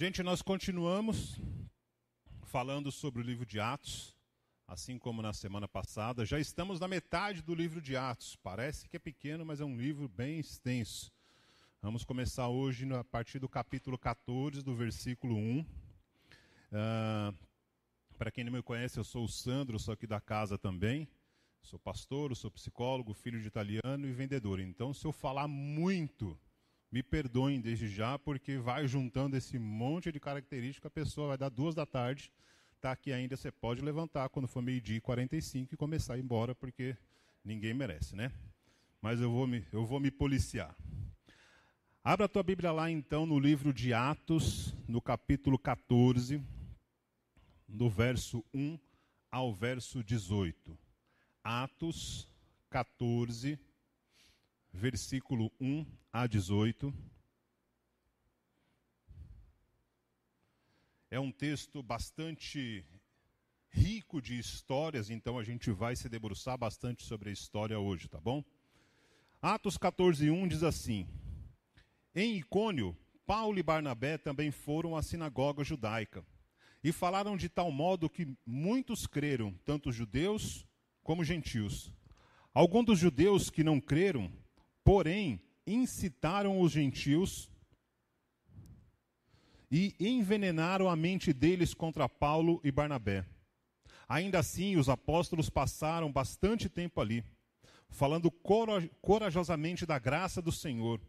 Gente, nós continuamos falando sobre o livro de Atos, assim como na semana passada. Já estamos na metade do livro de Atos. Parece que é pequeno, mas é um livro bem extenso. Vamos começar hoje a partir do capítulo 14, do versículo 1. Uh, Para quem não me conhece, eu sou o Sandro, sou aqui da casa também. Sou pastor, sou psicólogo, filho de italiano e vendedor. Então, se eu falar muito, me perdoem desde já, porque vai juntando esse monte de características, a pessoa vai dar duas da tarde, está aqui ainda, você pode levantar quando for meio-dia e 45 e começar a ir embora, porque ninguém merece, né? Mas eu vou me, eu vou me policiar. Abra a tua Bíblia lá então no livro de Atos, no capítulo 14, do verso 1 ao verso 18. Atos 14, versículo 1 a 18. É um texto bastante rico de histórias, então a gente vai se debruçar bastante sobre a história hoje, tá bom? Atos 14, 1 diz assim: Em Icônio, Paulo e Barnabé também foram à sinagoga judaica e falaram de tal modo que muitos creram, tanto judeus como gentios. Alguns dos judeus que não creram Porém, incitaram os gentios e envenenaram a mente deles contra Paulo e Barnabé. Ainda assim, os apóstolos passaram bastante tempo ali, falando corajosamente da graça do Senhor,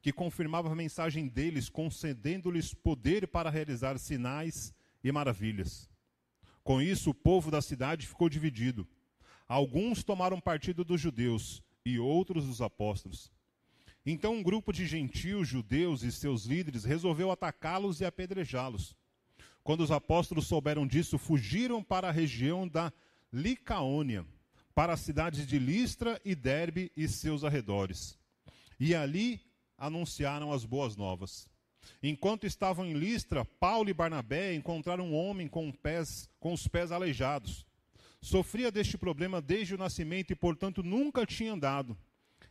que confirmava a mensagem deles, concedendo-lhes poder para realizar sinais e maravilhas. Com isso, o povo da cidade ficou dividido. Alguns tomaram partido dos judeus e outros dos apóstolos. Então um grupo de gentios, judeus e seus líderes resolveu atacá-los e apedrejá-los. Quando os apóstolos souberam disso, fugiram para a região da Licaônia, para as cidades de Listra e Derbe e seus arredores. E ali anunciaram as boas novas. Enquanto estavam em Listra, Paulo e Barnabé encontraram um homem com, pés, com os pés aleijados. Sofria deste problema desde o nascimento e, portanto, nunca tinha andado.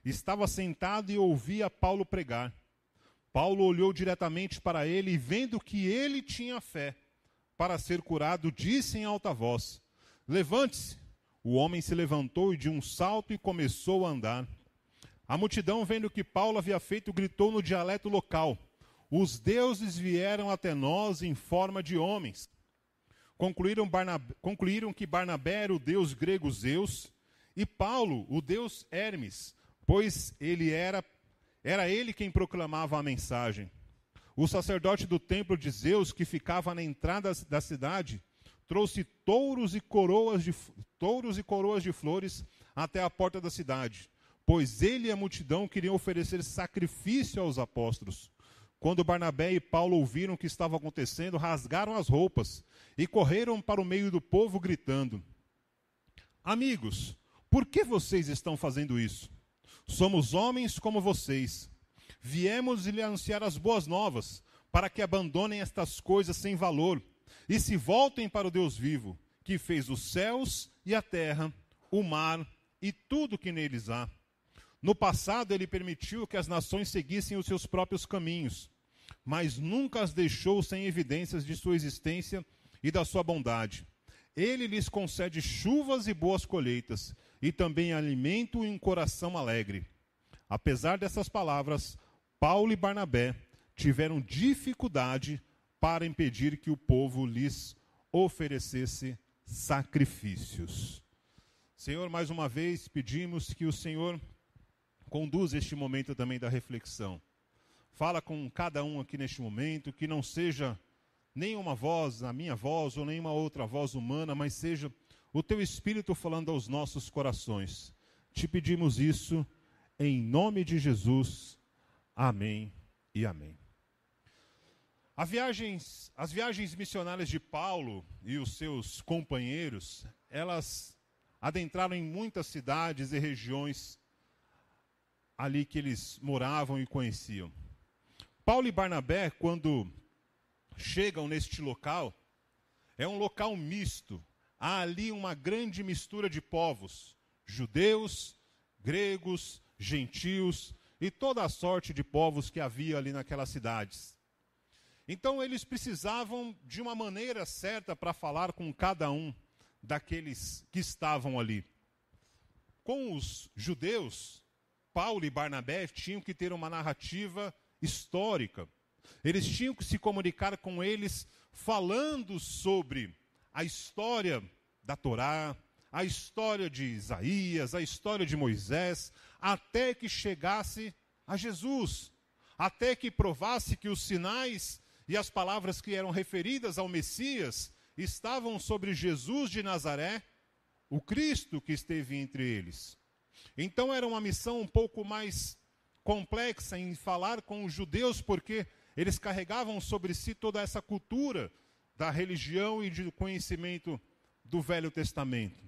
Estava sentado e ouvia Paulo pregar. Paulo olhou diretamente para ele e, vendo que ele tinha fé para ser curado, disse em alta voz: Levante-se. O homem se levantou e de um salto e começou a andar. A multidão, vendo o que Paulo havia feito, gritou no dialeto local: Os deuses vieram até nós em forma de homens. Concluíram, Barnabé, concluíram que Barnabé era o deus grego Zeus e Paulo o deus Hermes, pois ele era, era ele quem proclamava a mensagem. O sacerdote do templo de Zeus, que ficava na entrada da cidade, trouxe touros e coroas de, touros e coroas de flores até a porta da cidade, pois ele e a multidão queriam oferecer sacrifício aos apóstolos. Quando Barnabé e Paulo ouviram o que estava acontecendo, rasgaram as roupas e correram para o meio do povo, gritando: Amigos, por que vocês estão fazendo isso? Somos homens como vocês. Viemos lhe anunciar as boas novas, para que abandonem estas coisas sem valor e se voltem para o Deus vivo, que fez os céus e a terra, o mar e tudo que neles há. No passado, ele permitiu que as nações seguissem os seus próprios caminhos mas nunca as deixou sem evidências de sua existência e da sua bondade. Ele lhes concede chuvas e boas colheitas, e também alimento e um coração alegre. Apesar dessas palavras, Paulo e Barnabé tiveram dificuldade para impedir que o povo lhes oferecesse sacrifícios. Senhor, mais uma vez pedimos que o Senhor conduza este momento também da reflexão Fala com cada um aqui neste momento, que não seja nenhuma voz, a minha voz ou nenhuma outra voz humana, mas seja o teu Espírito falando aos nossos corações. Te pedimos isso em nome de Jesus. Amém e amém. Viagens, as viagens missionárias de Paulo e os seus companheiros, elas adentraram em muitas cidades e regiões ali que eles moravam e conheciam. Paulo e Barnabé, quando chegam neste local, é um local misto. Há ali uma grande mistura de povos: judeus, gregos, gentios, e toda a sorte de povos que havia ali naquelas cidades. Então eles precisavam de uma maneira certa para falar com cada um daqueles que estavam ali. Com os judeus, Paulo e Barnabé tinham que ter uma narrativa histórica. Eles tinham que se comunicar com eles falando sobre a história da Torá, a história de Isaías, a história de Moisés, até que chegasse a Jesus, até que provasse que os sinais e as palavras que eram referidas ao Messias estavam sobre Jesus de Nazaré, o Cristo que esteve entre eles. Então era uma missão um pouco mais complexa em falar com os judeus, porque eles carregavam sobre si toda essa cultura da religião e do conhecimento do Velho Testamento.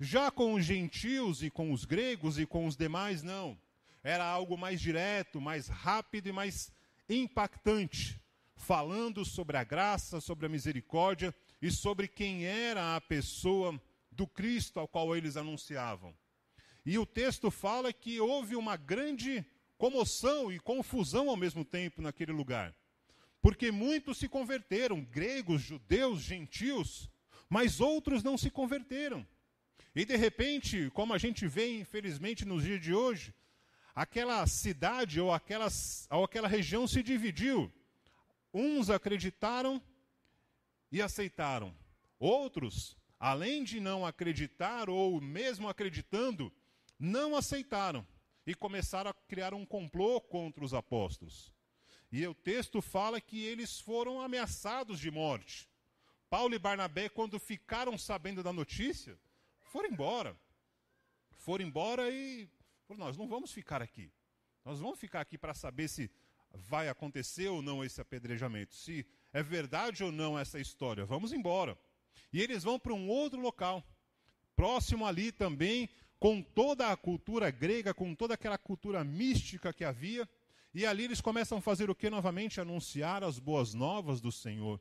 Já com os gentios e com os gregos e com os demais, não. Era algo mais direto, mais rápido e mais impactante, falando sobre a graça, sobre a misericórdia e sobre quem era a pessoa do Cristo ao qual eles anunciavam. E o texto fala que houve uma grande comoção e confusão ao mesmo tempo naquele lugar. Porque muitos se converteram, gregos, judeus, gentios, mas outros não se converteram. E de repente, como a gente vê, infelizmente, nos dias de hoje, aquela cidade ou, ou aquela região se dividiu. Uns acreditaram e aceitaram. Outros, além de não acreditar ou mesmo acreditando, não aceitaram e começaram a criar um complô contra os apóstolos. E o texto fala que eles foram ameaçados de morte. Paulo e Barnabé, quando ficaram sabendo da notícia, foram embora. Foram embora e falaram, nós não vamos ficar aqui. Nós vamos ficar aqui para saber se vai acontecer ou não esse apedrejamento, se é verdade ou não essa história. Vamos embora. E eles vão para um outro local, próximo ali também, com toda a cultura grega, com toda aquela cultura mística que havia. E ali eles começam a fazer o que novamente? Anunciar as boas novas do Senhor.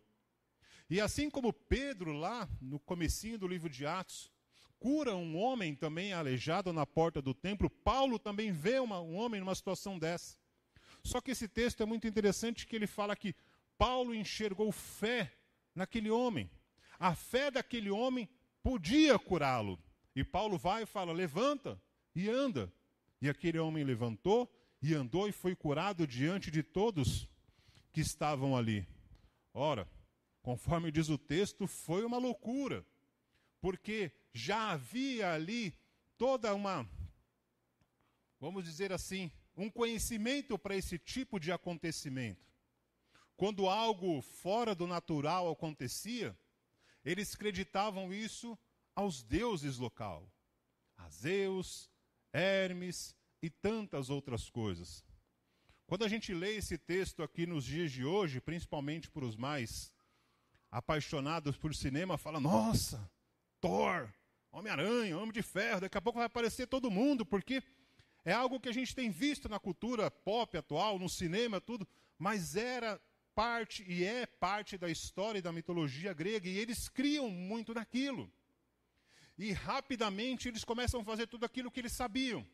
E assim como Pedro, lá no comecinho do livro de Atos, cura um homem também aleijado na porta do templo, Paulo também vê uma, um homem numa situação dessa. Só que esse texto é muito interessante que ele fala que Paulo enxergou fé naquele homem. A fé daquele homem podia curá-lo. E Paulo vai e fala: levanta e anda. E aquele homem levantou e andou e foi curado diante de todos que estavam ali. Ora, conforme diz o texto, foi uma loucura, porque já havia ali toda uma, vamos dizer assim, um conhecimento para esse tipo de acontecimento. Quando algo fora do natural acontecia, eles acreditavam isso aos deuses local, a Zeus, Hermes e tantas outras coisas. Quando a gente lê esse texto aqui nos dias de hoje, principalmente para os mais apaixonados por cinema, fala: "Nossa, Thor, Homem-Aranha, Homem de Ferro, daqui a pouco vai aparecer todo mundo, porque é algo que a gente tem visto na cultura pop atual, no cinema, tudo, mas era parte e é parte da história e da mitologia grega, e eles criam muito daquilo. E rapidamente eles começam a fazer tudo aquilo que eles sabiam.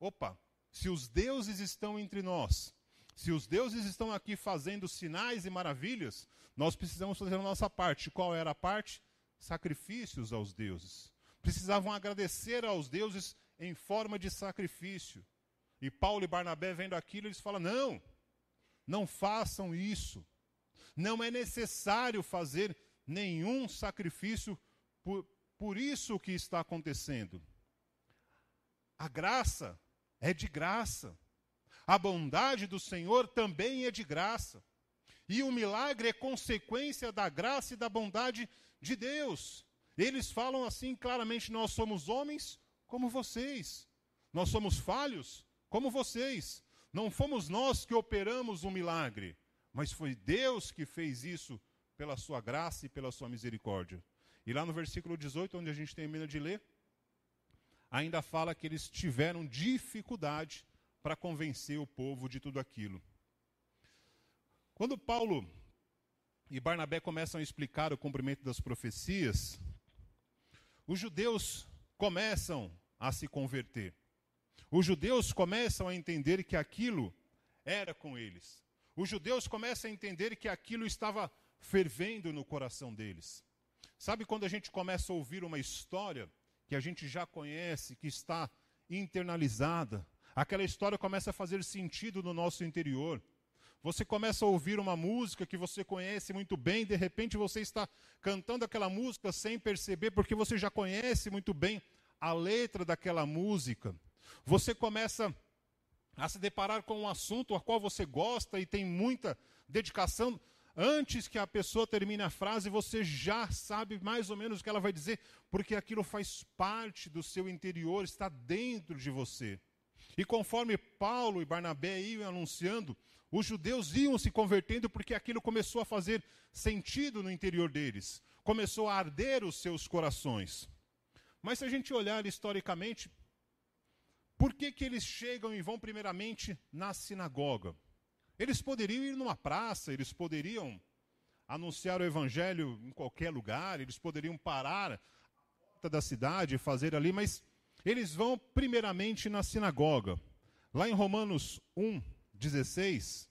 Opa, se os deuses estão entre nós, se os deuses estão aqui fazendo sinais e maravilhas, nós precisamos fazer a nossa parte. Qual era a parte? Sacrifícios aos deuses. Precisavam agradecer aos deuses em forma de sacrifício. E Paulo e Barnabé vendo aquilo, eles falam: não, não façam isso. Não é necessário fazer nenhum sacrifício por, por isso que está acontecendo. A graça é de graça. A bondade do Senhor também é de graça. E o milagre é consequência da graça e da bondade de Deus. Eles falam assim claramente: nós somos homens como vocês. Nós somos falhos como vocês. Não fomos nós que operamos o um milagre, mas foi Deus que fez isso pela sua graça e pela sua misericórdia. E lá no versículo 18, onde a gente termina de ler, ainda fala que eles tiveram dificuldade para convencer o povo de tudo aquilo. Quando Paulo e Barnabé começam a explicar o cumprimento das profecias, os judeus começam a se converter. Os judeus começam a entender que aquilo era com eles. Os judeus começam a entender que aquilo estava fervendo no coração deles. Sabe quando a gente começa a ouvir uma história que a gente já conhece, que está internalizada, aquela história começa a fazer sentido no nosso interior. Você começa a ouvir uma música que você conhece muito bem, de repente você está cantando aquela música sem perceber, porque você já conhece muito bem a letra daquela música. Você começa a se deparar com um assunto a qual você gosta e tem muita dedicação. Antes que a pessoa termine a frase, você já sabe mais ou menos o que ela vai dizer, porque aquilo faz parte do seu interior, está dentro de você. E conforme Paulo e Barnabé iam anunciando, os judeus iam se convertendo porque aquilo começou a fazer sentido no interior deles, começou a arder os seus corações. Mas se a gente olhar historicamente, por que, que eles chegam e vão primeiramente na sinagoga? Eles poderiam ir numa praça, eles poderiam anunciar o evangelho em qualquer lugar, eles poderiam parar da cidade e fazer ali, mas eles vão primeiramente na sinagoga. Lá em Romanos 1, 16,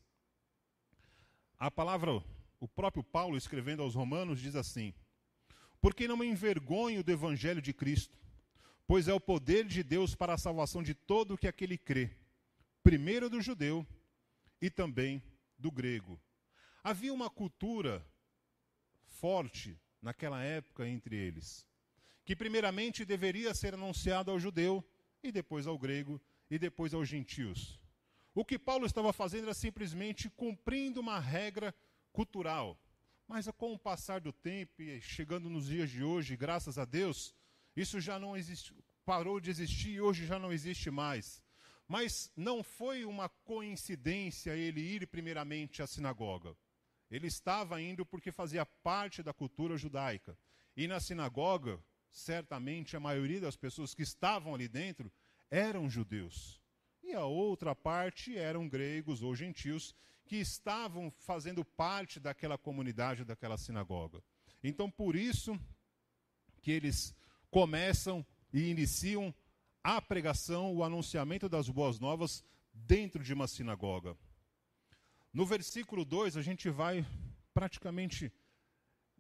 a palavra, o próprio Paulo escrevendo aos Romanos diz assim: Porque não me envergonho do evangelho de Cristo, pois é o poder de Deus para a salvação de todo o que aquele crê, primeiro do judeu e também do grego. Havia uma cultura forte naquela época entre eles, que primeiramente deveria ser anunciada ao judeu e depois ao grego e depois aos gentios. O que Paulo estava fazendo era simplesmente cumprindo uma regra cultural. Mas com o passar do tempo e chegando nos dias de hoje, graças a Deus, isso já não existe, parou de existir e hoje já não existe mais. Mas não foi uma coincidência ele ir primeiramente à sinagoga. Ele estava indo porque fazia parte da cultura judaica. E na sinagoga, certamente a maioria das pessoas que estavam ali dentro eram judeus. E a outra parte eram gregos ou gentios que estavam fazendo parte daquela comunidade, daquela sinagoga. Então, por isso que eles começam e iniciam a pregação, o anunciamento das boas novas dentro de uma sinagoga. No versículo 2, a gente vai praticamente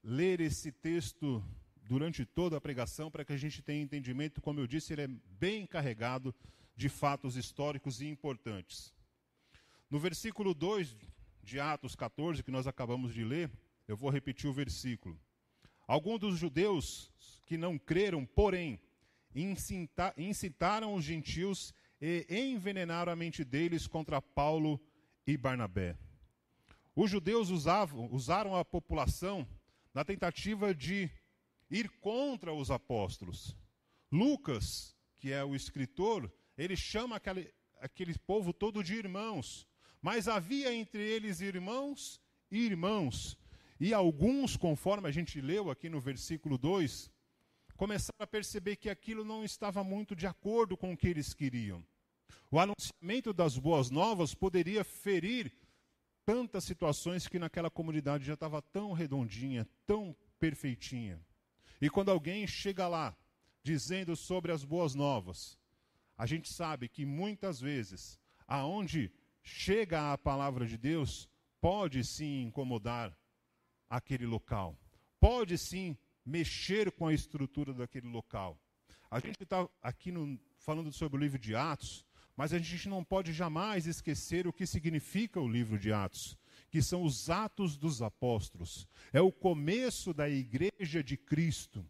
ler esse texto durante toda a pregação para que a gente tenha entendimento. Como eu disse, ele é bem carregado de fatos históricos e importantes. No versículo 2 de Atos 14, que nós acabamos de ler, eu vou repetir o versículo. Alguns dos judeus que não creram, porém, incitaram os gentios e envenenaram a mente deles contra Paulo e Barnabé. Os judeus usavam, usaram a população na tentativa de ir contra os apóstolos. Lucas, que é o escritor, ele chama aquele, aquele povo todo de irmãos. Mas havia entre eles irmãos e irmãos. E alguns, conforme a gente leu aqui no versículo 2, começaram a perceber que aquilo não estava muito de acordo com o que eles queriam. O anunciamento das boas novas poderia ferir tantas situações que naquela comunidade já estava tão redondinha, tão perfeitinha. E quando alguém chega lá dizendo sobre as boas novas, a gente sabe que muitas vezes, aonde chega a palavra de Deus, pode sim incomodar aquele local. Pode sim mexer com a estrutura daquele local. A gente está aqui no, falando sobre o livro de Atos, mas a gente não pode jamais esquecer o que significa o livro de Atos, que são os Atos dos Apóstolos. É o começo da igreja de Cristo.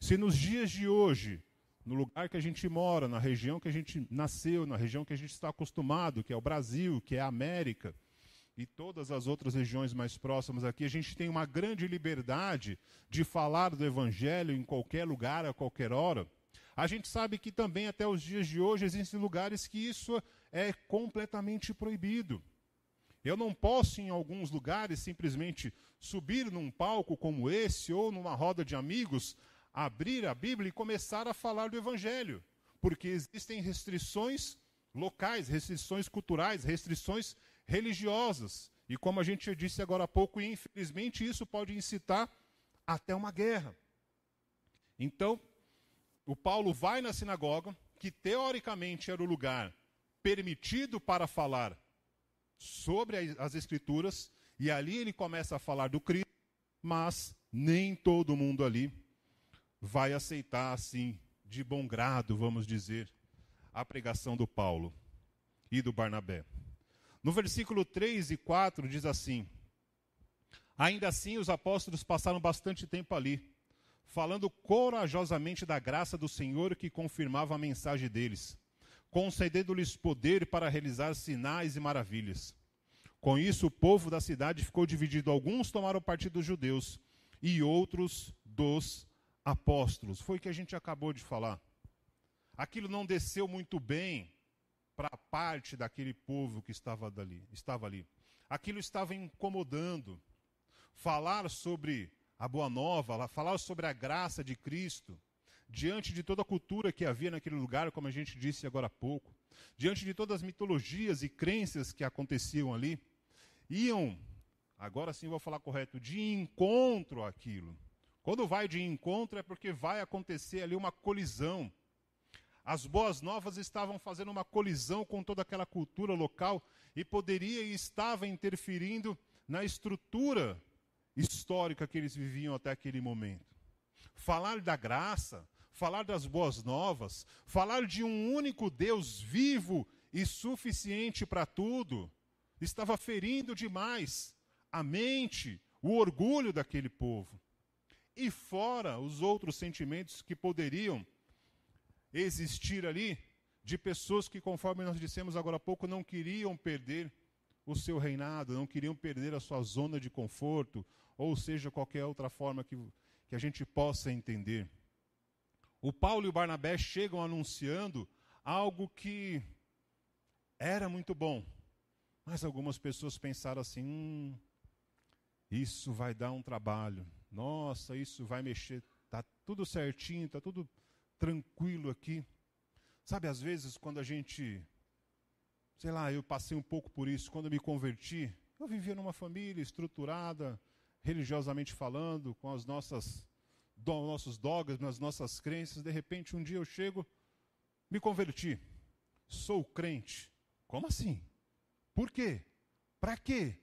Se nos dias de hoje, no lugar que a gente mora, na região que a gente nasceu, na região que a gente está acostumado, que é o Brasil, que é a América, e todas as outras regiões mais próximas aqui, a gente tem uma grande liberdade de falar do Evangelho em qualquer lugar, a qualquer hora. A gente sabe que também até os dias de hoje existem lugares que isso é completamente proibido. Eu não posso, em alguns lugares, simplesmente subir num palco como esse ou numa roda de amigos, abrir a Bíblia e começar a falar do Evangelho, porque existem restrições locais, restrições culturais, restrições religiosas. E como a gente disse agora há pouco, infelizmente isso pode incitar até uma guerra. Então, o Paulo vai na sinagoga, que teoricamente era o lugar permitido para falar sobre as Escrituras, e ali ele começa a falar do Cristo, mas nem todo mundo ali vai aceitar assim, de bom grado, vamos dizer, a pregação do Paulo e do Barnabé. No versículo 3 e 4 diz assim: Ainda assim, os apóstolos passaram bastante tempo ali, falando corajosamente da graça do Senhor que confirmava a mensagem deles, concedendo-lhes poder para realizar sinais e maravilhas. Com isso, o povo da cidade ficou dividido. Alguns tomaram partido dos judeus e outros dos apóstolos. Foi o que a gente acabou de falar. Aquilo não desceu muito bem para parte daquele povo que estava, dali, estava ali. Aquilo estava incomodando falar sobre a boa nova, falar sobre a graça de Cristo, diante de toda a cultura que havia naquele lugar, como a gente disse agora há pouco, diante de todas as mitologias e crenças que aconteciam ali, iam, agora sim vou falar correto, de encontro àquilo. Quando vai de encontro é porque vai acontecer ali uma colisão. As boas novas estavam fazendo uma colisão com toda aquela cultura local e poderia e estava interferindo na estrutura histórica que eles viviam até aquele momento. Falar da graça, falar das boas novas, falar de um único Deus vivo e suficiente para tudo, estava ferindo demais a mente, o orgulho daquele povo. E fora os outros sentimentos que poderiam existir ali, de pessoas que, conforme nós dissemos agora há pouco, não queriam perder o seu reinado, não queriam perder a sua zona de conforto, ou seja, qualquer outra forma que, que a gente possa entender. O Paulo e o Barnabé chegam anunciando algo que era muito bom, mas algumas pessoas pensaram assim: hum, isso vai dar um trabalho, nossa, isso vai mexer, está tudo certinho, está tudo tranquilo aqui. Sabe, às vezes, quando a gente, sei lá, eu passei um pouco por isso, quando me converti, eu vivia numa família estruturada, religiosamente falando, com as nossas nossos dogmas, nossas crenças, de repente um dia eu chego, me converti, sou crente. Como assim? Por quê? Para quê?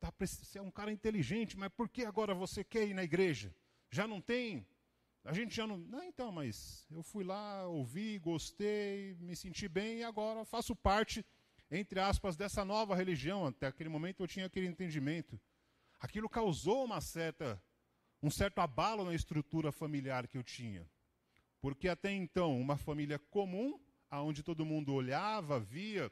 Tá, você é um cara inteligente, mas por que agora você quer ir na igreja? Já não tem? A gente já não. Não, então, mas eu fui lá, ouvi, gostei, me senti bem e agora faço parte, entre aspas, dessa nova religião. Até aquele momento eu tinha aquele entendimento. Aquilo causou uma certa, um certo abalo na estrutura familiar que eu tinha. Porque até então, uma família comum, aonde todo mundo olhava, via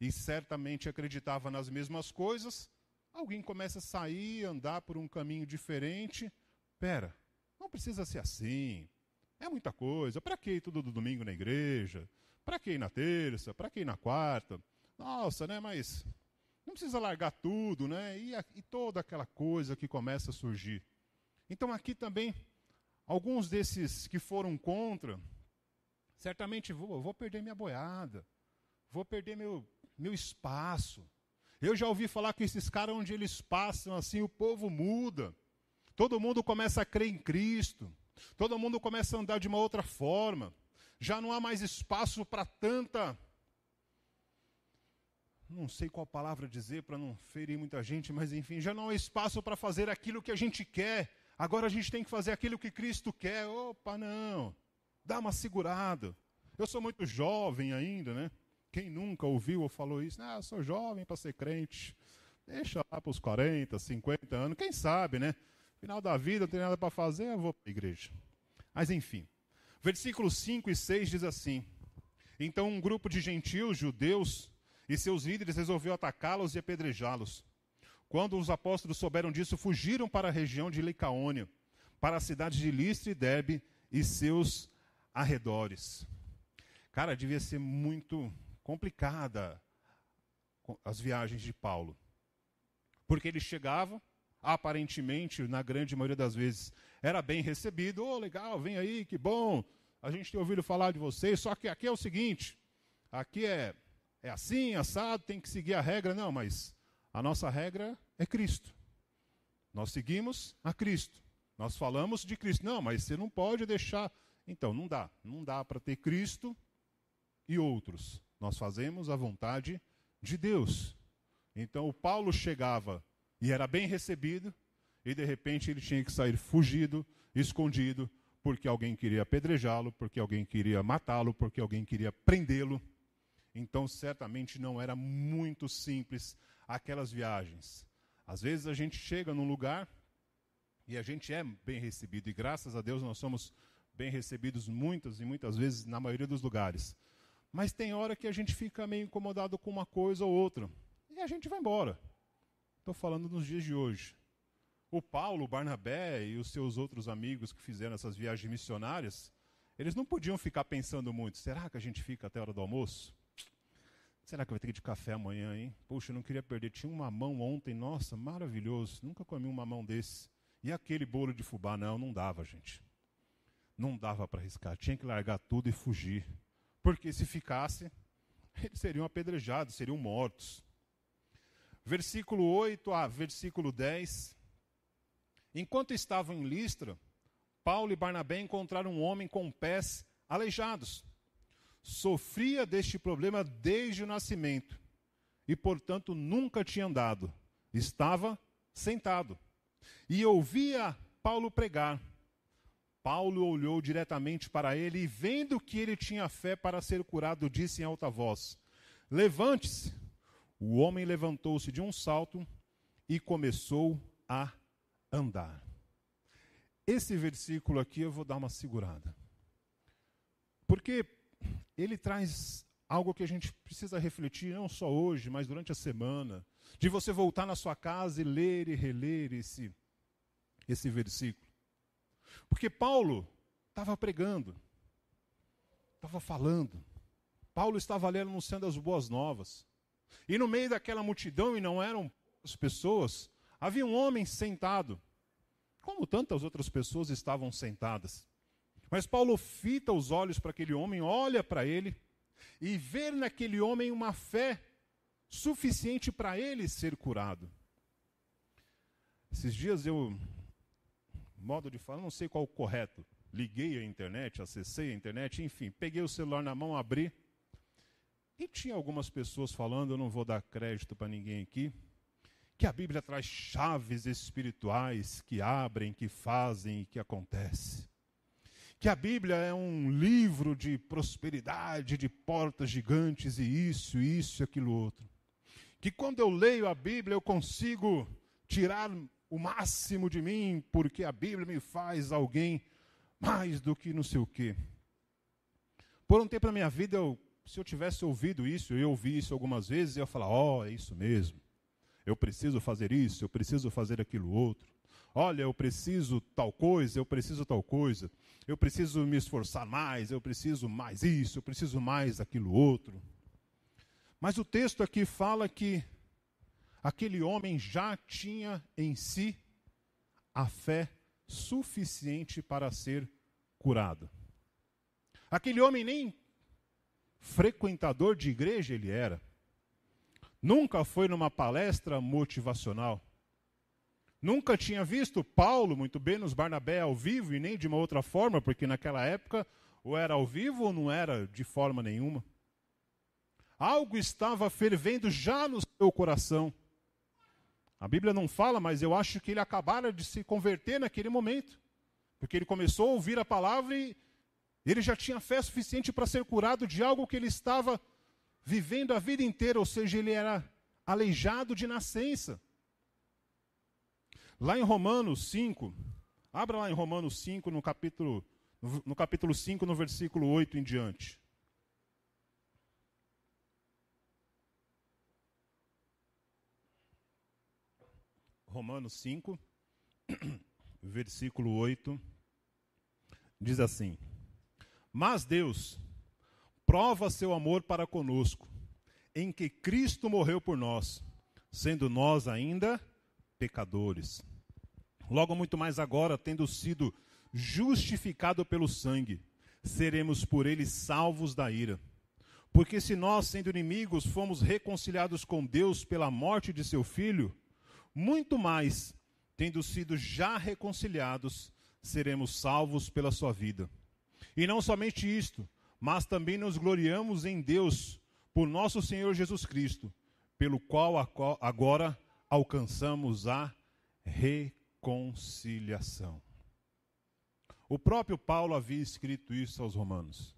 e certamente acreditava nas mesmas coisas, alguém começa a sair, andar por um caminho diferente. Pera, não precisa ser assim. É muita coisa. Para que ir todo domingo na igreja? Para que ir na terça? Para que ir na quarta? Nossa, né? Mas não precisa largar tudo, né? E, e toda aquela coisa que começa a surgir. Então aqui também, alguns desses que foram contra, certamente vou, vou perder minha boiada, vou perder meu, meu espaço. Eu já ouvi falar que esses caras, onde eles passam, assim, o povo muda. Todo mundo começa a crer em Cristo. Todo mundo começa a andar de uma outra forma. Já não há mais espaço para tanta não sei qual palavra dizer para não ferir muita gente, mas enfim, já não há espaço para fazer aquilo que a gente quer. Agora a gente tem que fazer aquilo que Cristo quer. Opa, não. Dá uma segurada. Eu sou muito jovem ainda, né? Quem nunca ouviu ou falou isso? Ah, sou jovem para ser crente. Deixa lá para os 40, 50 anos. Quem sabe, né? Final da vida, não tem nada para fazer, eu vou para a igreja. Mas enfim. Versículos 5 e 6 diz assim: Então um grupo de gentios, judeus, e seus líderes resolveram atacá-los e apedrejá-los. Quando os apóstolos souberam disso, fugiram para a região de Licaônia, para a cidade de Listra e Derbe e seus arredores. Cara, devia ser muito complicada as viagens de Paulo. Porque ele chegava, aparentemente, na grande maioria das vezes, era bem recebido. Oh, legal, vem aí, que bom. A gente tem ouvido falar de vocês, só que aqui é o seguinte: aqui é é assim, assado, tem que seguir a regra. Não, mas a nossa regra é Cristo. Nós seguimos a Cristo. Nós falamos de Cristo. Não, mas você não pode deixar. Então, não dá. Não dá para ter Cristo e outros. Nós fazemos a vontade de Deus. Então o Paulo chegava e era bem recebido, e de repente ele tinha que sair fugido, escondido, porque alguém queria apedrejá-lo, porque alguém queria matá-lo, porque alguém queria prendê-lo. Então, certamente não era muito simples aquelas viagens. Às vezes a gente chega num lugar e a gente é bem recebido, e graças a Deus nós somos bem recebidos muitas e muitas vezes na maioria dos lugares. Mas tem hora que a gente fica meio incomodado com uma coisa ou outra, e a gente vai embora. Estou falando nos dias de hoje. O Paulo, o Barnabé e os seus outros amigos que fizeram essas viagens missionárias, eles não podiam ficar pensando muito: será que a gente fica até a hora do almoço? Será que vai ter de café amanhã, hein? Puxa, eu não queria perder. Tinha um mamão ontem, nossa, maravilhoso. Nunca comi um mamão desse. E aquele bolo de fubá? Não, não dava, gente. Não dava para arriscar. Tinha que largar tudo e fugir. Porque se ficasse, eles seriam apedrejados, seriam mortos. Versículo 8 a versículo 10. Enquanto estavam em Listra, Paulo e Barnabé encontraram um homem com pés aleijados. Sofria deste problema desde o nascimento e, portanto, nunca tinha andado. Estava sentado e ouvia Paulo pregar. Paulo olhou diretamente para ele e, vendo que ele tinha fé para ser curado, disse em alta voz: Levante-se. O homem levantou-se de um salto e começou a andar. Esse versículo aqui eu vou dar uma segurada. Porque ele traz algo que a gente precisa refletir, não só hoje, mas durante a semana. De você voltar na sua casa e ler e reler esse, esse versículo. Porque Paulo estava pregando, estava falando. Paulo estava ali anunciando as boas novas. E no meio daquela multidão, e não eram as pessoas, havia um homem sentado, como tantas outras pessoas estavam sentadas. Mas Paulo fita os olhos para aquele homem, olha para ele e vê naquele homem uma fé suficiente para ele ser curado. Esses dias eu, modo de falar, não sei qual o correto, liguei a internet, acessei a internet, enfim, peguei o celular na mão, abri e tinha algumas pessoas falando, eu não vou dar crédito para ninguém aqui, que a Bíblia traz chaves espirituais que abrem, que fazem e que acontece. Que a Bíblia é um livro de prosperidade, de portas gigantes e isso, isso e aquilo outro. Que quando eu leio a Bíblia eu consigo tirar o máximo de mim, porque a Bíblia me faz alguém mais do que não sei o quê. Por um tempo na minha vida eu se eu tivesse ouvido isso, eu ouvi isso algumas vezes, eu ia falar: ó, oh, é isso mesmo. Eu preciso fazer isso, eu preciso fazer aquilo outro. Olha, eu preciso tal coisa, eu preciso tal coisa. Eu preciso me esforçar mais, eu preciso mais isso, eu preciso mais aquilo outro. Mas o texto aqui fala que aquele homem já tinha em si a fé suficiente para ser curado. Aquele homem nem frequentador de igreja ele era. Nunca foi numa palestra motivacional. Nunca tinha visto Paulo muito bem nos Barnabé ao vivo e nem de uma outra forma, porque naquela época ou era ao vivo ou não era de forma nenhuma. Algo estava fervendo já no seu coração. A Bíblia não fala, mas eu acho que ele acabara de se converter naquele momento. Porque ele começou a ouvir a palavra e ele já tinha fé suficiente para ser curado de algo que ele estava vivendo a vida inteira, ou seja, ele era aleijado de nascença. Lá em Romanos 5, abra lá em Romanos 5, no capítulo, no capítulo 5, no versículo 8 em diante. Romanos 5, versículo 8, diz assim: mas Deus prova seu amor para conosco, em que Cristo morreu por nós, sendo nós ainda pecadores. Logo muito mais agora, tendo sido justificado pelo sangue, seremos por ele salvos da ira. Porque se nós, sendo inimigos, fomos reconciliados com Deus pela morte de seu filho, muito mais, tendo sido já reconciliados, seremos salvos pela sua vida. E não somente isto, mas também nos gloriamos em Deus por nosso Senhor Jesus Cristo, pelo qual agora alcançamos a reconciliação. O próprio Paulo havia escrito isso aos Romanos.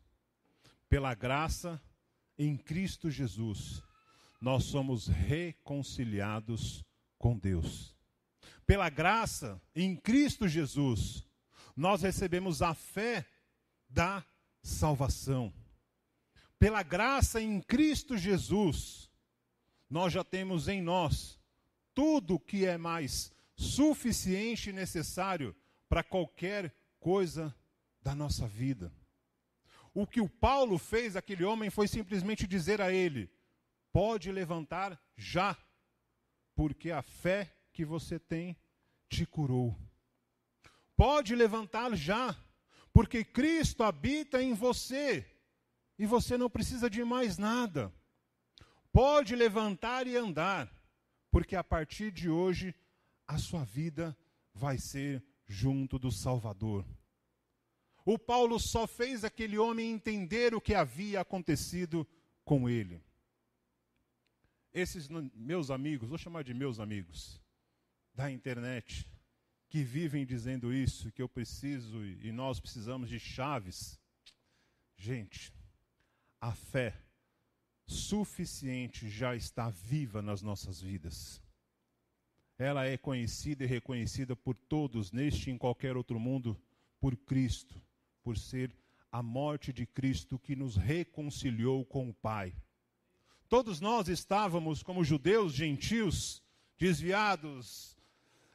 Pela graça em Cristo Jesus, nós somos reconciliados com Deus. Pela graça em Cristo Jesus, nós recebemos a fé da salvação. Pela graça em Cristo Jesus, nós já temos em nós tudo o que é mais suficiente e necessário para qualquer coisa da nossa vida. O que o Paulo fez aquele homem foi simplesmente dizer a ele: pode levantar já, porque a fé que você tem te curou. Pode levantar já, porque Cristo habita em você e você não precisa de mais nada. Pode levantar e andar, porque a partir de hoje a sua vida vai ser junto do Salvador. O Paulo só fez aquele homem entender o que havia acontecido com ele. Esses meus amigos, vou chamar de meus amigos, da internet, que vivem dizendo isso, que eu preciso e nós precisamos de chaves. Gente, a fé suficiente já está viva nas nossas vidas ela é conhecida e reconhecida por todos, neste e em qualquer outro mundo, por Cristo, por ser a morte de Cristo que nos reconciliou com o Pai. Todos nós estávamos como judeus, gentios, desviados,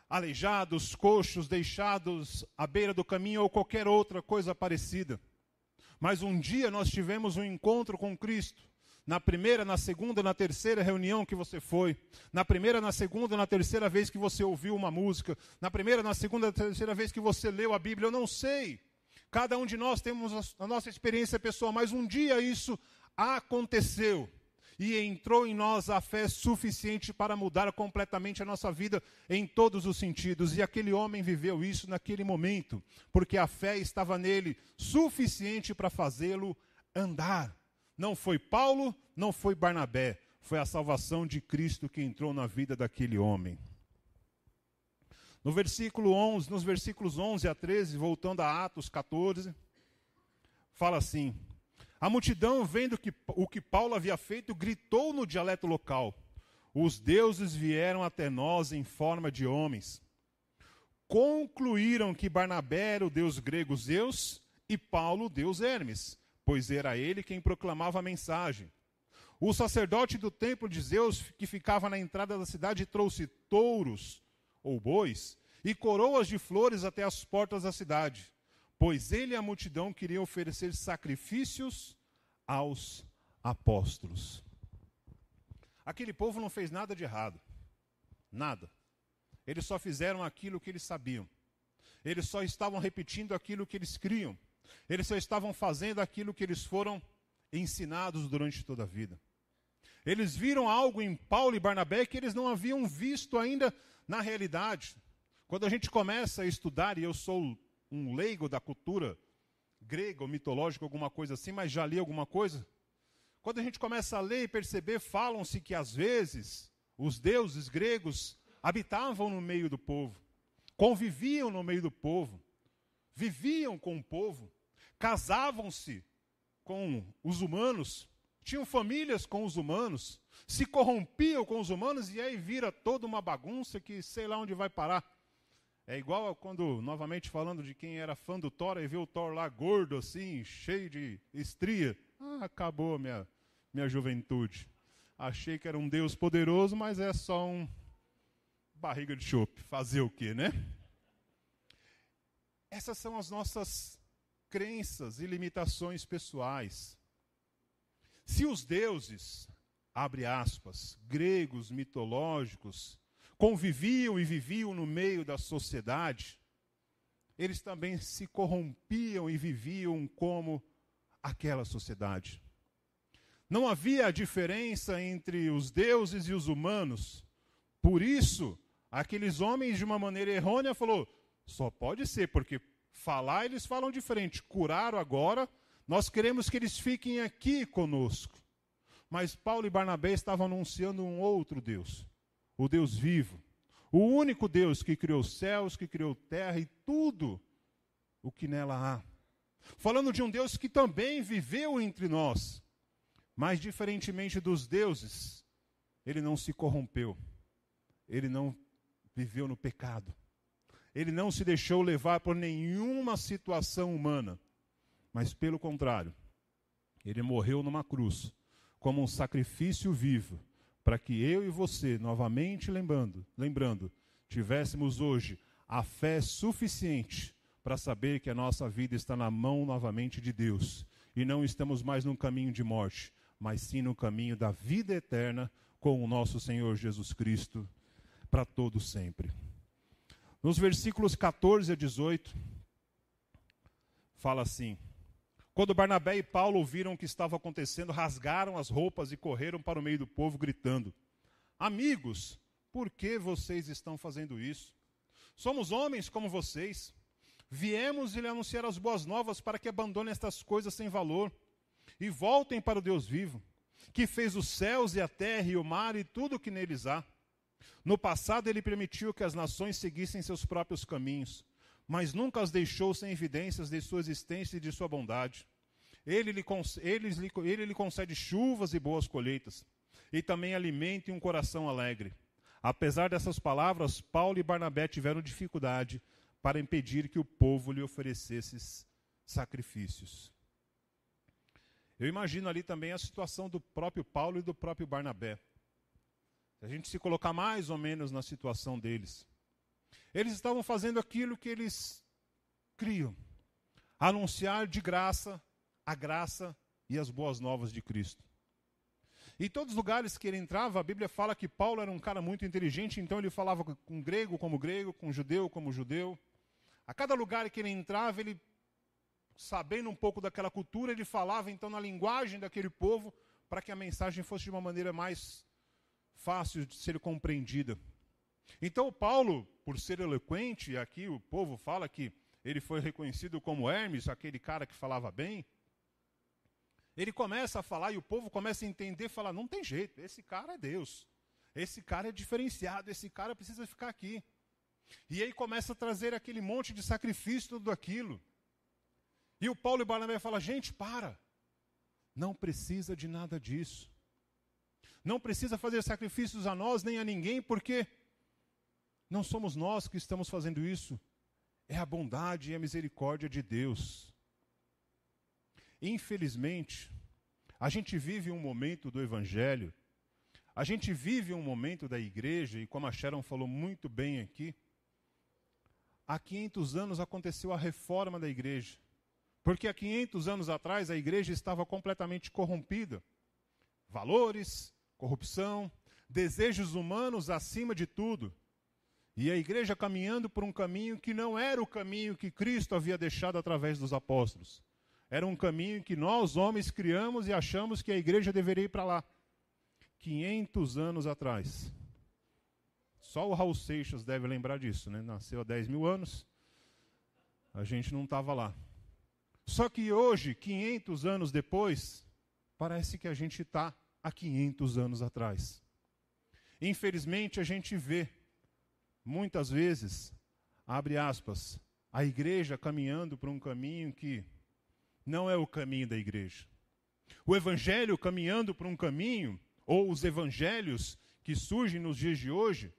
aleijados, coxos, deixados à beira do caminho ou qualquer outra coisa parecida. Mas um dia nós tivemos um encontro com Cristo. Na primeira, na segunda, na terceira reunião que você foi, na primeira, na segunda, na terceira vez que você ouviu uma música, na primeira, na segunda, na terceira vez que você leu a Bíblia, eu não sei. Cada um de nós temos a nossa experiência pessoal, mas um dia isso aconteceu e entrou em nós a fé suficiente para mudar completamente a nossa vida em todos os sentidos. E aquele homem viveu isso naquele momento, porque a fé estava nele suficiente para fazê-lo andar. Não foi Paulo, não foi Barnabé, foi a salvação de Cristo que entrou na vida daquele homem. No versículo 11, nos versículos 11 a 13, voltando a Atos 14, fala assim: A multidão, vendo que, o que Paulo havia feito, gritou no dialeto local: Os deuses vieram até nós em forma de homens. Concluíram que Barnabé era o deus grego Zeus e Paulo o deus Hermes pois era ele quem proclamava a mensagem. O sacerdote do templo de Zeus, que ficava na entrada da cidade, trouxe touros ou bois e coroas de flores até as portas da cidade, pois ele e a multidão queriam oferecer sacrifícios aos apóstolos. Aquele povo não fez nada de errado. Nada. Eles só fizeram aquilo que eles sabiam. Eles só estavam repetindo aquilo que eles criam. Eles só estavam fazendo aquilo que eles foram ensinados durante toda a vida. Eles viram algo em Paulo e Barnabé que eles não haviam visto ainda na realidade. Quando a gente começa a estudar, e eu sou um leigo da cultura grega ou mitológica, alguma coisa assim, mas já li alguma coisa. Quando a gente começa a ler e perceber, falam-se que às vezes os deuses gregos habitavam no meio do povo, conviviam no meio do povo, viviam com o povo casavam-se com os humanos, tinham famílias com os humanos, se corrompiam com os humanos e aí vira toda uma bagunça que sei lá onde vai parar. É igual quando, novamente falando de quem era fã do Thor e viu o Thor lá gordo assim, cheio de estria. Ah, acabou minha, minha juventude. Achei que era um Deus poderoso, mas é só um barriga de chope. Fazer o quê, né? Essas são as nossas crenças e limitações pessoais. Se os deuses, abre aspas, gregos mitológicos, conviviam e viviam no meio da sociedade, eles também se corrompiam e viviam como aquela sociedade. Não havia diferença entre os deuses e os humanos. Por isso, aqueles homens, de uma maneira errônea, falou: só pode ser porque Falar, eles falam diferente. Curar agora, Nós queremos que eles fiquem aqui conosco. Mas Paulo e Barnabé estavam anunciando um outro Deus, o Deus vivo, o único Deus que criou os céus, que criou terra e tudo o que nela há. Falando de um Deus que também viveu entre nós, mas diferentemente dos deuses, ele não se corrompeu, ele não viveu no pecado, ele não se deixou levar por nenhuma situação humana, mas pelo contrário, ele morreu numa cruz como um sacrifício vivo, para que eu e você, novamente lembrando, lembrando, tivéssemos hoje a fé suficiente para saber que a nossa vida está na mão novamente de Deus e não estamos mais num caminho de morte, mas sim no caminho da vida eterna com o nosso Senhor Jesus Cristo para todo sempre. Nos versículos 14 a 18 fala assim: Quando Barnabé e Paulo ouviram o que estava acontecendo, rasgaram as roupas e correram para o meio do povo gritando: Amigos, por que vocês estão fazendo isso? Somos homens como vocês. Viemos lhe anunciar as boas novas para que abandonem estas coisas sem valor e voltem para o Deus vivo, que fez os céus e a terra e o mar e tudo o que neles há. No passado ele permitiu que as nações seguissem seus próprios caminhos, mas nunca as deixou sem evidências de sua existência e de sua bondade. Ele lhe, ele, ele lhe concede chuvas e boas colheitas, e também alimenta um coração alegre. Apesar dessas palavras, Paulo e Barnabé tiveram dificuldade para impedir que o povo lhe oferecesse sacrifícios. Eu imagino ali também a situação do próprio Paulo e do próprio Barnabé. Se a gente se colocar mais ou menos na situação deles. Eles estavam fazendo aquilo que eles criam: anunciar de graça a graça e as boas novas de Cristo. Em todos os lugares que ele entrava, a Bíblia fala que Paulo era um cara muito inteligente, então ele falava com grego como grego, com judeu como judeu. A cada lugar que ele entrava, ele, sabendo um pouco daquela cultura, ele falava então na linguagem daquele povo, para que a mensagem fosse de uma maneira mais fácil de ser compreendida. Então, Paulo, por ser eloquente, aqui o povo fala que ele foi reconhecido como Hermes, aquele cara que falava bem. Ele começa a falar e o povo começa a entender, falar: não tem jeito, esse cara é Deus, esse cara é diferenciado, esse cara precisa ficar aqui. E aí começa a trazer aquele monte de sacrifício, tudo aquilo. E o Paulo e Barnabé falam: gente, para, não precisa de nada disso. Não precisa fazer sacrifícios a nós nem a ninguém, porque não somos nós que estamos fazendo isso. É a bondade e a misericórdia de Deus. Infelizmente, a gente vive um momento do Evangelho, a gente vive um momento da igreja, e como a Sharon falou muito bem aqui, há 500 anos aconteceu a reforma da igreja. Porque há 500 anos atrás a igreja estava completamente corrompida. Valores, corrupção, desejos humanos acima de tudo. E a igreja caminhando por um caminho que não era o caminho que Cristo havia deixado através dos apóstolos. Era um caminho que nós, homens, criamos e achamos que a igreja deveria ir para lá. 500 anos atrás. Só o Raul Seixas deve lembrar disso, né? Nasceu há 10 mil anos, a gente não estava lá. Só que hoje, 500 anos depois, parece que a gente está há 500 anos atrás. Infelizmente, a gente vê, muitas vezes, abre aspas, a igreja caminhando por um caminho que não é o caminho da igreja. O evangelho caminhando por um caminho, ou os evangelhos que surgem nos dias de hoje,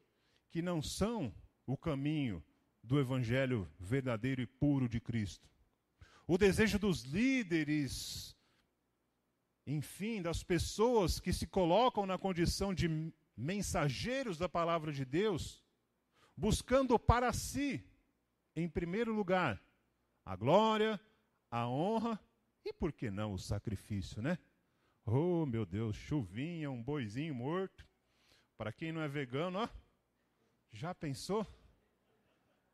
que não são o caminho do evangelho verdadeiro e puro de Cristo. O desejo dos líderes, enfim, das pessoas que se colocam na condição de mensageiros da palavra de Deus, buscando para si, em primeiro lugar, a glória, a honra e, por que não, o sacrifício, né? Oh, meu Deus, chuvinha, um boizinho morto. Para quem não é vegano, ó, já pensou?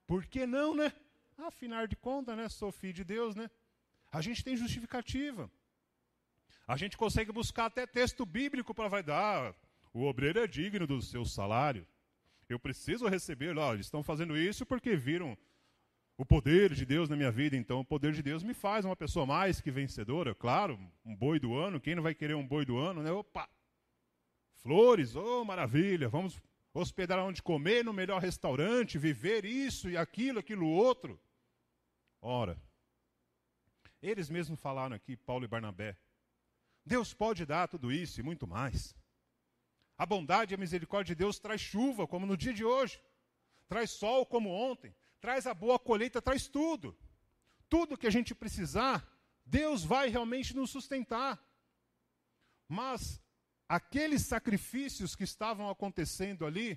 Por que não, né? Afinal de contas, né? Sou filho de Deus, né? A gente tem justificativa. A gente consegue buscar até texto bíblico para vai dar. O obreiro é digno do seu salário. Eu preciso receber, ó, eles estão fazendo isso porque viram o poder de Deus na minha vida, então o poder de Deus me faz uma pessoa mais que vencedora, claro, um boi do ano, quem não vai querer um boi do ano, né? Opa! Flores, oh maravilha, vamos hospedar onde comer, no melhor restaurante, viver isso e aquilo, aquilo outro. Ora, eles mesmos falaram aqui, Paulo e Barnabé, Deus pode dar tudo isso e muito mais. A bondade e a misericórdia de Deus traz chuva, como no dia de hoje, traz sol, como ontem, traz a boa colheita, traz tudo. Tudo que a gente precisar, Deus vai realmente nos sustentar. Mas aqueles sacrifícios que estavam acontecendo ali,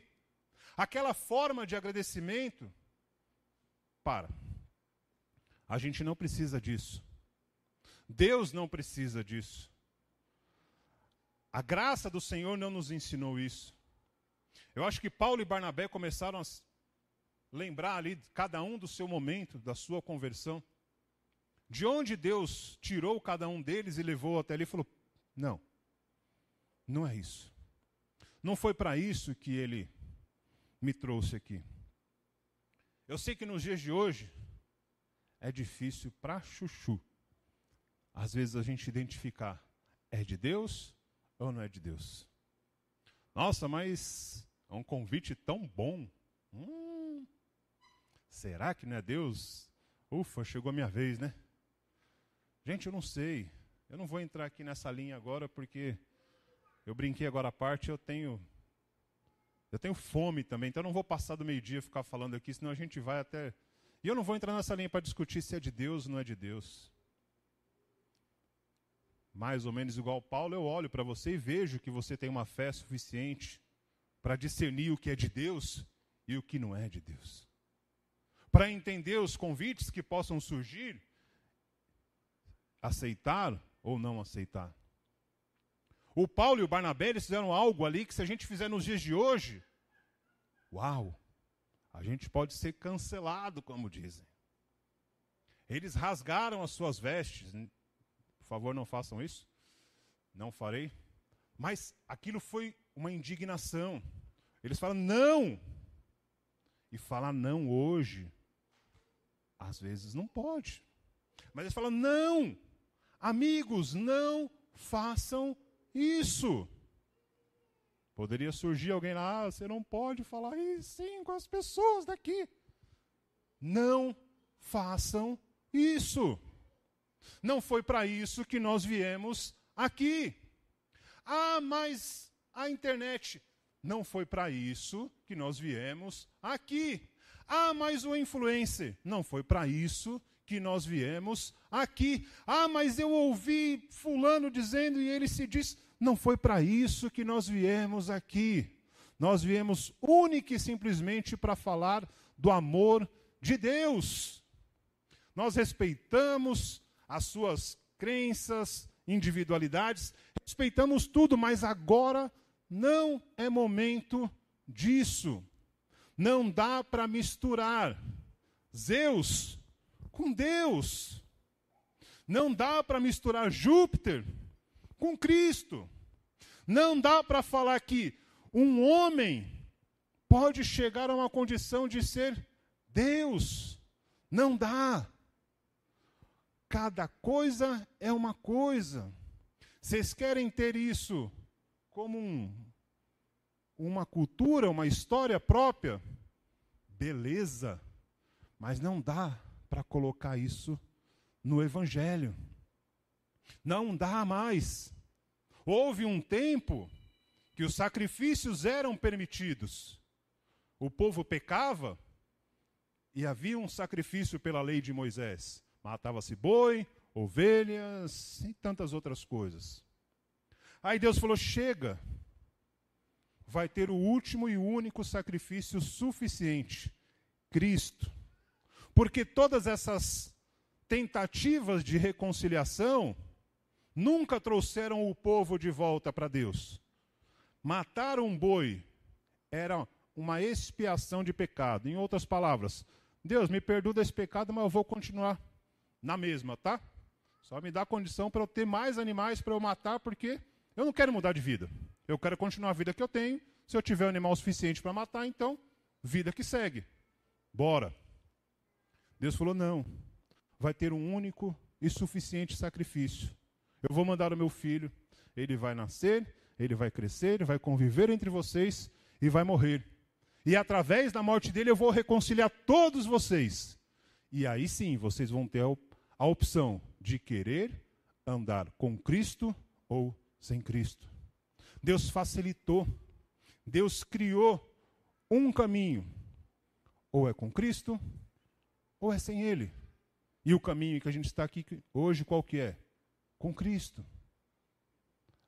aquela forma de agradecimento, para. A gente não precisa disso. Deus não precisa disso. A graça do Senhor não nos ensinou isso. Eu acho que Paulo e Barnabé começaram a lembrar ali, cada um do seu momento, da sua conversão. De onde Deus tirou cada um deles e levou até ali e falou: Não, não é isso. Não foi para isso que ele me trouxe aqui. Eu sei que nos dias de hoje é difícil para chuchu. Às vezes a gente identificar é de Deus ou não é de Deus. Nossa, mas é um convite tão bom. Hum, será que não é Deus? Ufa, chegou a minha vez, né? Gente, eu não sei. Eu não vou entrar aqui nessa linha agora porque eu brinquei agora à parte, eu tenho eu tenho fome também, então eu não vou passar do meio-dia ficar falando aqui, senão a gente vai até. E eu não vou entrar nessa linha para discutir se é de Deus ou não é de Deus. Mais ou menos igual Paulo, eu olho para você e vejo que você tem uma fé suficiente para discernir o que é de Deus e o que não é de Deus. Para entender os convites que possam surgir, aceitar ou não aceitar. O Paulo e o Barnabé eles fizeram algo ali que, se a gente fizer nos dias de hoje, uau, a gente pode ser cancelado, como dizem. Eles rasgaram as suas vestes. Por favor, não façam isso. Não farei. Mas aquilo foi uma indignação. Eles falam não. E falar não hoje, às vezes não pode. Mas eles falam não. Amigos, não façam isso. Poderia surgir alguém lá, ah, você não pode falar isso sim com as pessoas daqui. Não façam isso. Não foi para isso que nós viemos aqui. Ah, mas a internet. Não foi para isso que nós viemos aqui. Ah, mas o influencer. Não foi para isso que nós viemos aqui. Ah, mas eu ouvi Fulano dizendo e ele se diz. Não foi para isso que nós viemos aqui. Nós viemos única e simplesmente para falar do amor de Deus. Nós respeitamos as suas crenças, individualidades, respeitamos tudo, mas agora não é momento disso. Não dá para misturar Zeus com Deus. Não dá para misturar Júpiter com Cristo. Não dá para falar que um homem pode chegar a uma condição de ser Deus. Não dá. Cada coisa é uma coisa. Vocês querem ter isso como um, uma cultura, uma história própria? Beleza. Mas não dá para colocar isso no Evangelho. Não dá mais. Houve um tempo que os sacrifícios eram permitidos. O povo pecava e havia um sacrifício pela lei de Moisés. Matava-se boi, ovelhas e tantas outras coisas. Aí Deus falou: chega, vai ter o último e único sacrifício suficiente: Cristo. Porque todas essas tentativas de reconciliação nunca trouxeram o povo de volta para Deus. Matar um boi era uma expiação de pecado. Em outras palavras, Deus me perdoa desse pecado, mas eu vou continuar na mesma, tá? Só me dá condição para eu ter mais animais para eu matar, porque eu não quero mudar de vida. Eu quero continuar a vida que eu tenho. Se eu tiver animal suficiente para matar, então, vida que segue. Bora. Deus falou: não, vai ter um único e suficiente sacrifício. Eu vou mandar o meu filho, ele vai nascer, ele vai crescer, ele vai conviver entre vocês e vai morrer. E através da morte dele eu vou reconciliar todos vocês. E aí sim vocês vão ter a opção de querer andar com Cristo ou sem Cristo. Deus facilitou, Deus criou um caminho. Ou é com Cristo, ou é sem Ele. E o caminho que a gente está aqui hoje, qual que é? Com Cristo.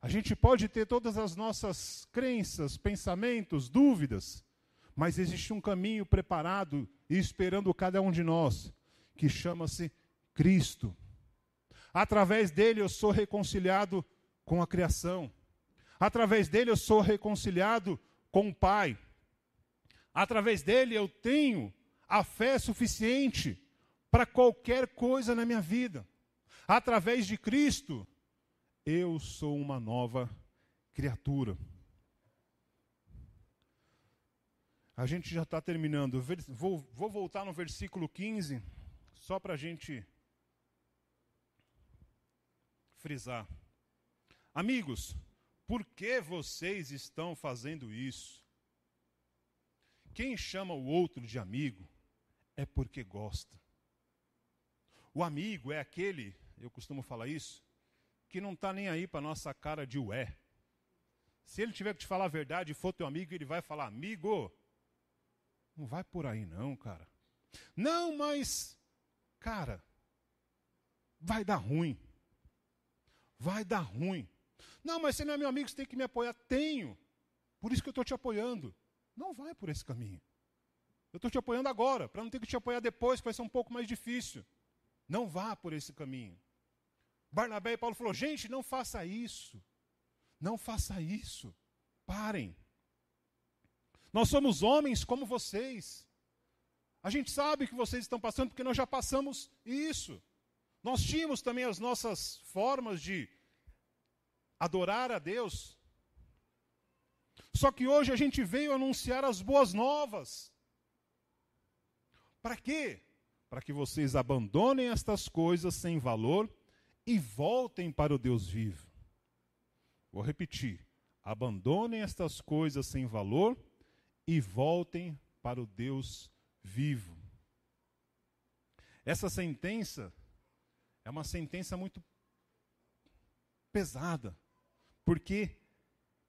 A gente pode ter todas as nossas crenças, pensamentos, dúvidas, mas existe um caminho preparado e esperando cada um de nós, que chama-se Cristo. Através dele eu sou reconciliado com a criação. Através dele eu sou reconciliado com o Pai. Através dele eu tenho a fé suficiente para qualquer coisa na minha vida. Através de Cristo, eu sou uma nova criatura. A gente já está terminando. Vou, vou, voltar no versículo 15, só para a gente frisar. Amigos, por que vocês estão fazendo isso? Quem chama o outro de amigo é porque gosta. O amigo é aquele, eu costumo falar isso, que não está nem aí para nossa cara de ué. Se ele tiver que te falar a verdade e for teu amigo, ele vai falar, amigo, não vai por aí não, cara. Não, mas, cara, vai dar ruim. Vai dar ruim. Não, mas você não é meu amigo, você tem que me apoiar. Tenho. Por isso que eu estou te apoiando. Não vai por esse caminho. Eu estou te apoiando agora, para não ter que te apoiar depois, que vai ser um pouco mais difícil. Não vá por esse caminho. Barnabé e Paulo falou: gente, não faça isso. Não faça isso. Parem. Nós somos homens como vocês. A gente sabe que vocês estão passando porque nós já passamos isso. Nós tínhamos também as nossas formas de adorar a Deus. Só que hoje a gente veio anunciar as boas novas. Para quê? Para que vocês abandonem estas coisas sem valor e voltem para o Deus vivo. Vou repetir: abandonem estas coisas sem valor e voltem para o Deus vivo. Essa sentença é uma sentença muito pesada, porque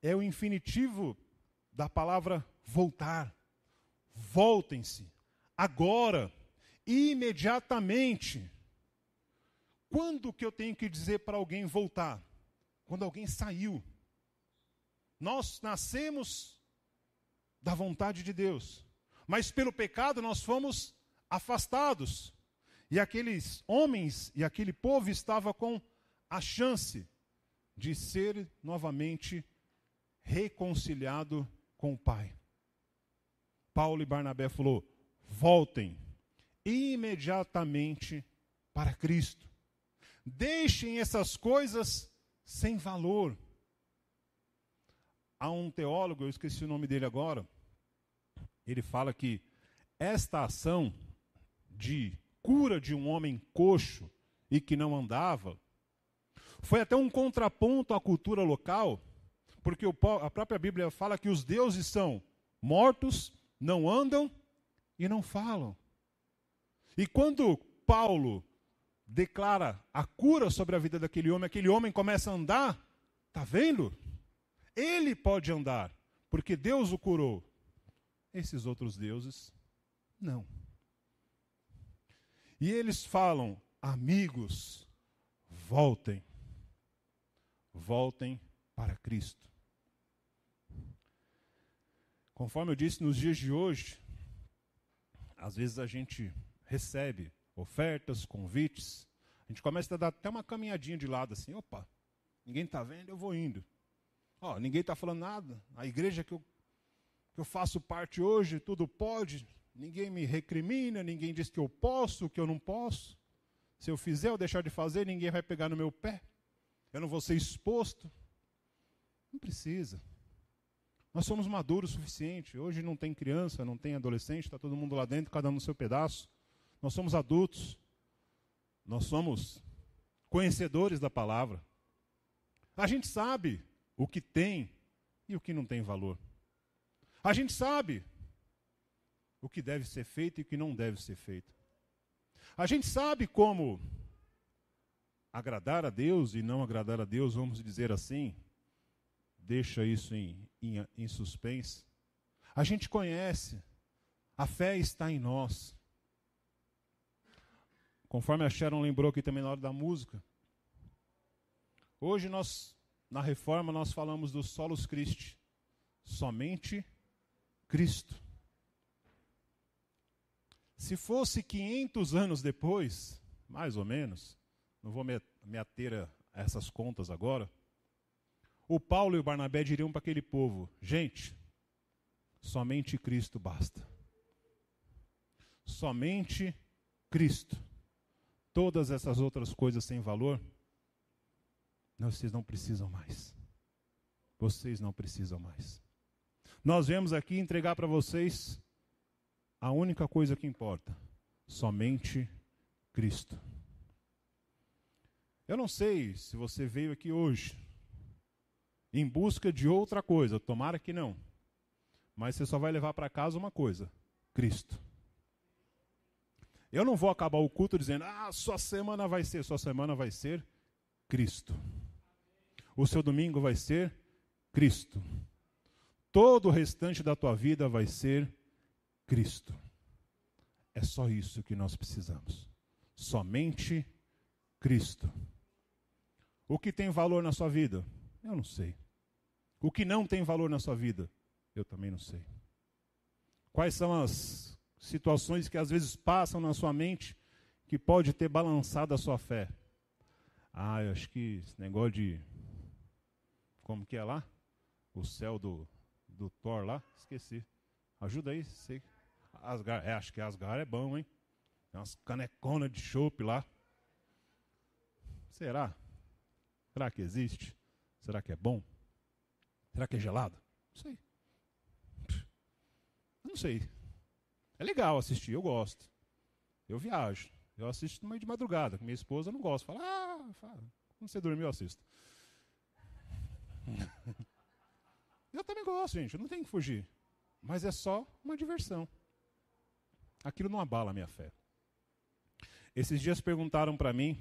é o infinitivo da palavra voltar. Voltem-se, agora, imediatamente. Quando que eu tenho que dizer para alguém voltar? Quando alguém saiu. Nós nascemos da vontade de Deus. Mas pelo pecado nós fomos afastados. E aqueles homens e aquele povo estava com a chance de ser novamente reconciliado com o Pai. Paulo e Barnabé falou: "Voltem imediatamente para Cristo. Deixem essas coisas sem valor há um teólogo, eu esqueci o nome dele agora, ele fala que esta ação de cura de um homem coxo e que não andava foi até um contraponto à cultura local, porque a própria Bíblia fala que os deuses são mortos, não andam e não falam. E quando Paulo declara a cura sobre a vida daquele homem, aquele homem começa a andar, tá vendo? Ele pode andar, porque Deus o curou. Esses outros deuses, não. E eles falam: amigos, voltem. Voltem para Cristo. Conforme eu disse, nos dias de hoje, às vezes a gente recebe ofertas, convites, a gente começa a dar até uma caminhadinha de lado assim, opa, ninguém está vendo, eu vou indo. Ó, ninguém está falando nada. A igreja que eu, que eu faço parte hoje, tudo pode. Ninguém me recrimina, ninguém diz que eu posso, que eu não posso. Se eu fizer ou deixar de fazer, ninguém vai pegar no meu pé. Eu não vou ser exposto. Não precisa. Nós somos maduros o suficiente. Hoje não tem criança, não tem adolescente, está todo mundo lá dentro, cada um no seu pedaço. nós somos adultos, nós somos conhecedores da palavra. A gente sabe o que tem e o que não tem valor. A gente sabe o que deve ser feito e o que não deve ser feito. A gente sabe como agradar a Deus e não agradar a Deus, vamos dizer assim, deixa isso em, em, em suspense. A gente conhece, a fé está em nós. Conforme a Sharon lembrou aqui também na hora da música. Hoje nós, na reforma, nós falamos do solos Christi. Somente Cristo. Se fosse 500 anos depois, mais ou menos, não vou me, ater a essas contas agora, o Paulo e o Barnabé diriam para aquele povo: gente, somente Cristo basta. Somente Cristo. Todas essas outras coisas sem valor, não, vocês não precisam mais. Vocês não precisam mais. Nós viemos aqui entregar para vocês a única coisa que importa: somente Cristo. Eu não sei se você veio aqui hoje em busca de outra coisa, tomara que não. Mas você só vai levar para casa uma coisa: Cristo. Eu não vou acabar o culto dizendo, ah, sua semana vai ser, sua semana vai ser Cristo. O seu domingo vai ser Cristo. Todo o restante da tua vida vai ser Cristo. É só isso que nós precisamos. Somente Cristo. O que tem valor na sua vida? Eu não sei. O que não tem valor na sua vida? Eu também não sei. Quais são as situações que às vezes passam na sua mente que pode ter balançado a sua fé? Ah, eu acho que esse negócio de. Como que é lá? O céu do, do Thor lá? Esqueci. Ajuda aí, sei. Asgar, é, acho que Asgar é bom, hein? Tem umas caneconas de chopp lá. Será? Será que existe? Será que é bom? Será que é gelado? Não sei. Eu não sei. É legal assistir, eu gosto. Eu viajo. Eu assisto no meio de madrugada. Com minha esposa eu não gosto. Fala, ah, fala. quando você dormiu, eu assisto. eu também gosto, gente. Eu não tenho que fugir. Mas é só uma diversão aquilo não abala a minha fé. Esses dias perguntaram para mim: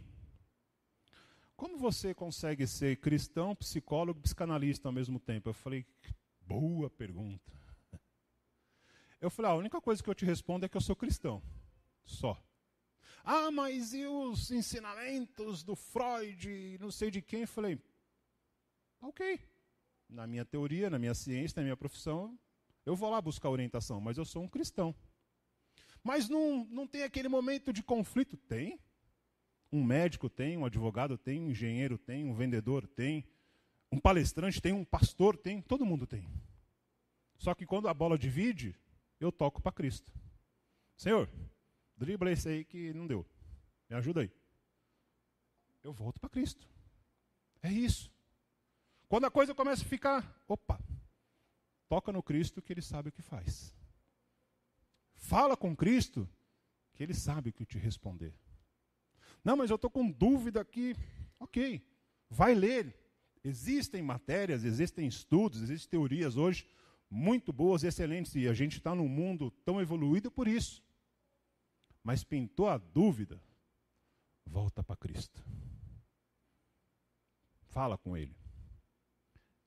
como você consegue ser cristão, psicólogo, psicanalista ao mesmo tempo? Eu falei: boa pergunta. Eu falei: ah, a única coisa que eu te respondo é que eu sou cristão. Só. Ah, mas e os ensinamentos do Freud, não sei de quem? Eu falei: ok. Na minha teoria, na minha ciência, na minha profissão, eu vou lá buscar orientação, mas eu sou um cristão. Mas não, não tem aquele momento de conflito? Tem. Um médico tem, um advogado tem, um engenheiro tem, um vendedor tem, um palestrante tem, um pastor tem, todo mundo tem. Só que quando a bola divide, eu toco para Cristo. Senhor, dribla esse aí que não deu. Me ajuda aí. Eu volto para Cristo. É isso. Quando a coisa começa a ficar, opa, toca no Cristo que ele sabe o que faz. Fala com Cristo, que Ele sabe o que te responder. Não, mas eu estou com dúvida aqui. Ok, vai ler. Existem matérias, existem estudos, existem teorias hoje muito boas excelentes, e a gente está num mundo tão evoluído por isso. Mas pintou a dúvida, volta para Cristo. Fala com Ele.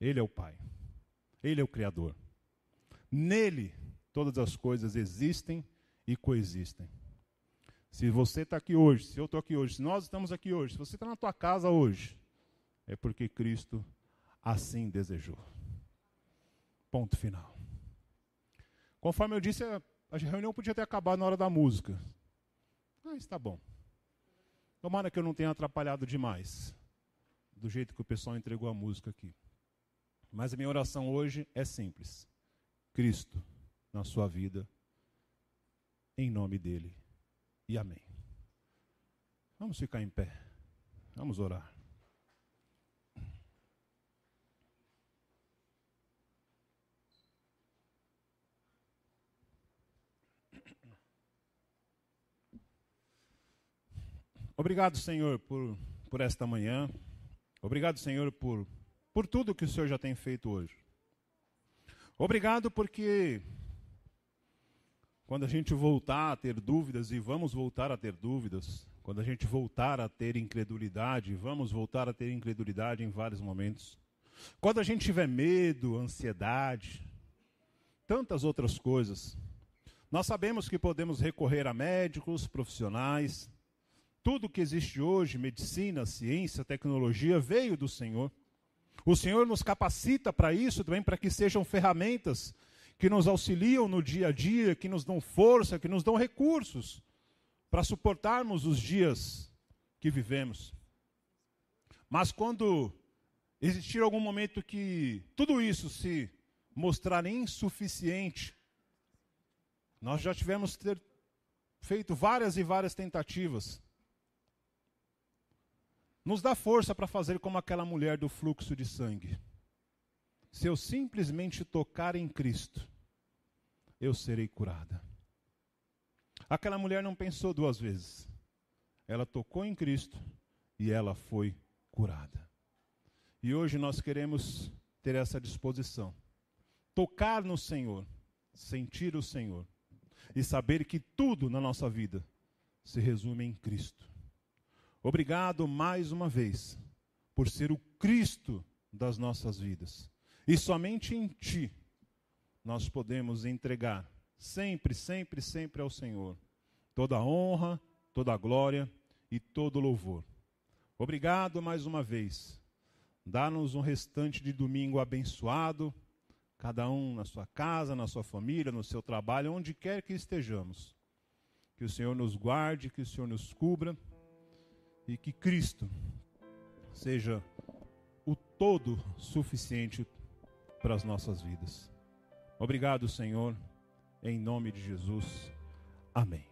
Ele é o Pai. Ele é o Criador. Nele todas as coisas existem e coexistem. Se você está aqui hoje, se eu estou aqui hoje, se nós estamos aqui hoje, se você está na tua casa hoje, é porque Cristo assim desejou. Ponto final. Conforme eu disse, a reunião podia ter acabado na hora da música. Ah, está bom. Tomara que eu não tenha atrapalhado demais, do jeito que o pessoal entregou a música aqui. Mas a minha oração hoje é simples: Cristo na sua vida, em nome dele. E amém. Vamos ficar em pé. Vamos orar. Obrigado, Senhor, por, por esta manhã. Obrigado, Senhor, por, por tudo que o Senhor já tem feito hoje. Obrigado porque quando a gente voltar a ter dúvidas, e vamos voltar a ter dúvidas, quando a gente voltar a ter incredulidade, vamos voltar a ter incredulidade em vários momentos. Quando a gente tiver medo, ansiedade, tantas outras coisas, nós sabemos que podemos recorrer a médicos, profissionais, tudo que existe hoje, medicina, ciência, tecnologia, veio do Senhor. O Senhor nos capacita para isso também, para que sejam ferramentas que nos auxiliam no dia a dia, que nos dão força, que nos dão recursos para suportarmos os dias que vivemos. Mas quando existir algum momento que tudo isso se mostrar insuficiente, nós já tivemos ter feito várias e várias tentativas nos dá força para fazer como aquela mulher do fluxo de sangue. Se eu simplesmente tocar em Cristo, eu serei curada. Aquela mulher não pensou duas vezes. Ela tocou em Cristo e ela foi curada. E hoje nós queremos ter essa disposição. Tocar no Senhor, sentir o Senhor e saber que tudo na nossa vida se resume em Cristo. Obrigado mais uma vez por ser o Cristo das nossas vidas. E somente em Ti nós podemos entregar sempre, sempre, sempre ao Senhor toda a honra, toda a glória e todo o louvor. Obrigado mais uma vez. Dá-nos um restante de domingo abençoado, cada um na sua casa, na sua família, no seu trabalho, onde quer que estejamos. Que o Senhor nos guarde, que o Senhor nos cubra e que Cristo seja o todo suficiente para as nossas vidas. Obrigado, Senhor, em nome de Jesus. Amém.